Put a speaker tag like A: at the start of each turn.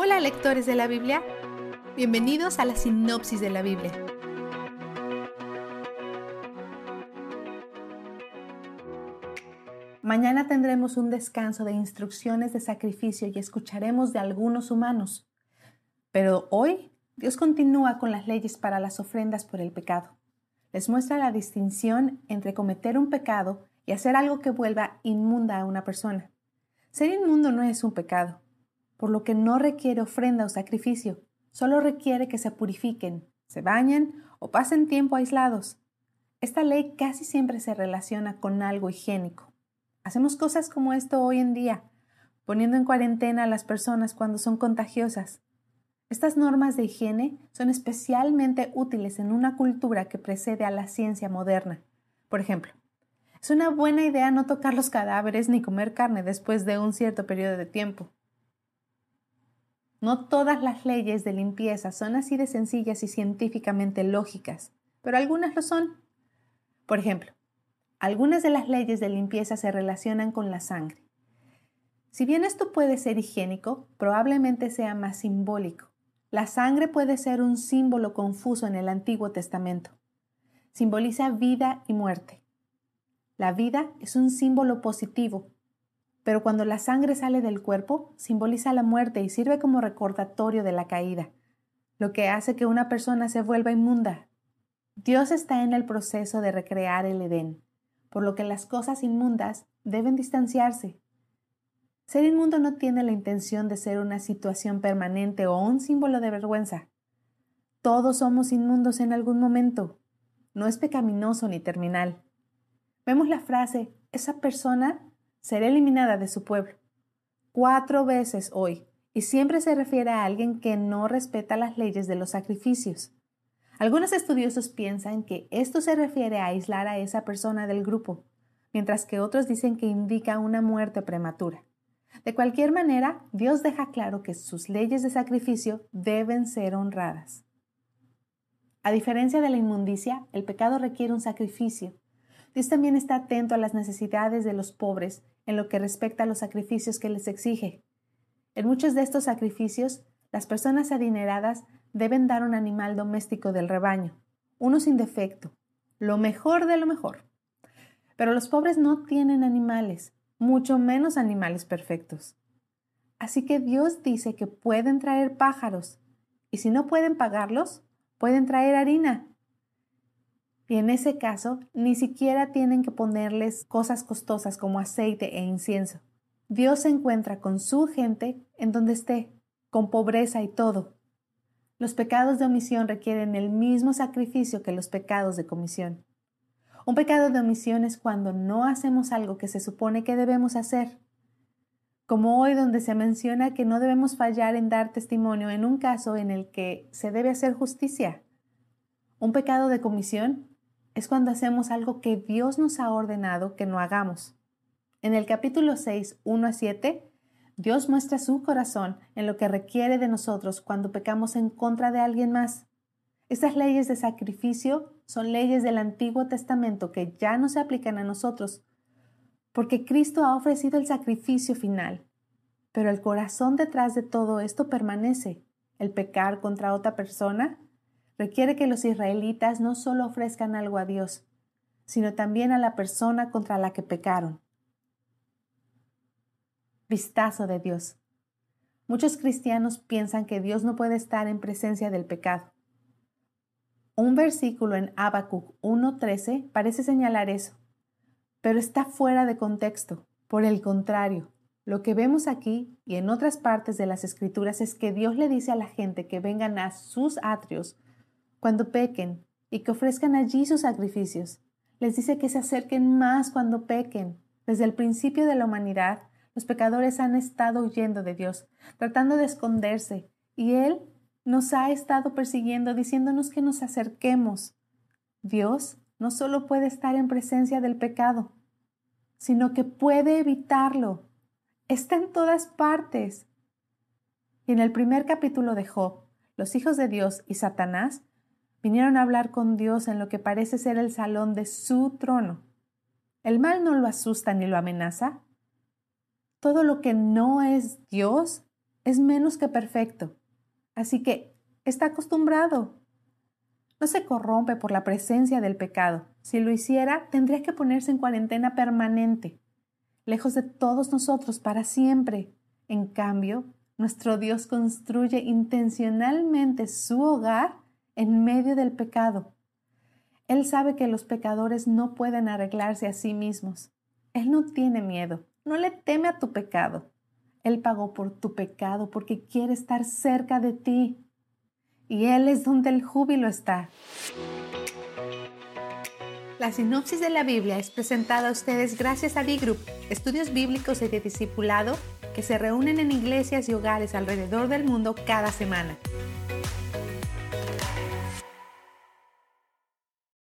A: Hola lectores de la Biblia, bienvenidos a la sinopsis de la Biblia. Mañana tendremos un descanso de instrucciones de sacrificio y escucharemos de algunos humanos. Pero hoy Dios continúa con las leyes para las ofrendas por el pecado. Les muestra la distinción entre cometer un pecado y hacer algo que vuelva inmunda a una persona. Ser inmundo no es un pecado, por lo que no requiere ofrenda o sacrificio, solo requiere que se purifiquen, se bañen o pasen tiempo aislados. Esta ley casi siempre se relaciona con algo higiénico. Hacemos cosas como esto hoy en día, poniendo en cuarentena a las personas cuando son contagiosas. Estas normas de higiene son especialmente útiles en una cultura que precede a la ciencia moderna. Por ejemplo, es una buena idea no tocar los cadáveres ni comer carne después de un cierto periodo de tiempo. No todas las leyes de limpieza son así de sencillas y científicamente lógicas, pero algunas lo son. Por ejemplo, algunas de las leyes de limpieza se relacionan con la sangre. Si bien esto puede ser higiénico, probablemente sea más simbólico. La sangre puede ser un símbolo confuso en el Antiguo Testamento. Simboliza vida y muerte. La vida es un símbolo positivo, pero cuando la sangre sale del cuerpo, simboliza la muerte y sirve como recordatorio de la caída, lo que hace que una persona se vuelva inmunda. Dios está en el proceso de recrear el Edén, por lo que las cosas inmundas deben distanciarse. Ser inmundo no tiene la intención de ser una situación permanente o un símbolo de vergüenza. Todos somos inmundos en algún momento. No es pecaminoso ni terminal. Vemos la frase, esa persona será eliminada de su pueblo. Cuatro veces hoy, y siempre se refiere a alguien que no respeta las leyes de los sacrificios. Algunos estudiosos piensan que esto se refiere a aislar a esa persona del grupo, mientras que otros dicen que indica una muerte prematura. De cualquier manera, Dios deja claro que sus leyes de sacrificio deben ser honradas. A diferencia de la inmundicia, el pecado requiere un sacrificio, Dios también está atento a las necesidades de los pobres en lo que respecta a los sacrificios que les exige. En muchos de estos sacrificios, las personas adineradas deben dar un animal doméstico del rebaño, uno sin defecto, lo mejor de lo mejor. Pero los pobres no tienen animales, mucho menos animales perfectos. Así que Dios dice que pueden traer pájaros, y si no pueden pagarlos, pueden traer harina, y en ese caso, ni siquiera tienen que ponerles cosas costosas como aceite e incienso. Dios se encuentra con su gente en donde esté, con pobreza y todo. Los pecados de omisión requieren el mismo sacrificio que los pecados de comisión. Un pecado de omisión es cuando no hacemos algo que se supone que debemos hacer. Como hoy donde se menciona que no debemos fallar en dar testimonio en un caso en el que se debe hacer justicia. Un pecado de comisión es cuando hacemos algo que Dios nos ha ordenado que no hagamos. En el capítulo 6, 1 a 7, Dios muestra su corazón en lo que requiere de nosotros cuando pecamos en contra de alguien más. Estas leyes de sacrificio son leyes del Antiguo Testamento que ya no se aplican a nosotros, porque Cristo ha ofrecido el sacrificio final. Pero el corazón detrás de todo esto permanece. El pecar contra otra persona requiere que los israelitas no solo ofrezcan algo a Dios, sino también a la persona contra la que pecaron. Vistazo de Dios. Muchos cristianos piensan que Dios no puede estar en presencia del pecado. Un versículo en Habacuc 1.13 parece señalar eso, pero está fuera de contexto. Por el contrario, lo que vemos aquí y en otras partes de las Escrituras es que Dios le dice a la gente que vengan a sus atrios cuando pequen y que ofrezcan allí sus sacrificios. Les dice que se acerquen más cuando pequen. Desde el principio de la humanidad, los pecadores han estado huyendo de Dios, tratando de esconderse, y Él nos ha estado persiguiendo, diciéndonos que nos acerquemos. Dios no solo puede estar en presencia del pecado, sino que puede evitarlo. Está en todas partes. Y en el primer capítulo de Job, los hijos de Dios y Satanás Vinieron a hablar con Dios en lo que parece ser el salón de su trono. ¿El mal no lo asusta ni lo amenaza? Todo lo que no es Dios es menos que perfecto, así que está acostumbrado. No se corrompe por la presencia del pecado. Si lo hiciera, tendría que ponerse en cuarentena permanente, lejos de todos nosotros para siempre. En cambio, nuestro Dios construye intencionalmente su hogar en medio del pecado. Él sabe que los pecadores no pueden arreglarse a sí mismos. Él no tiene miedo, no le teme a tu pecado. Él pagó por tu pecado porque quiere estar cerca de ti. Y Él es donde el júbilo está. La sinopsis de la Biblia es presentada a ustedes gracias a D-Group, estudios bíblicos y de discipulado que se reúnen en iglesias y hogares alrededor del mundo cada semana.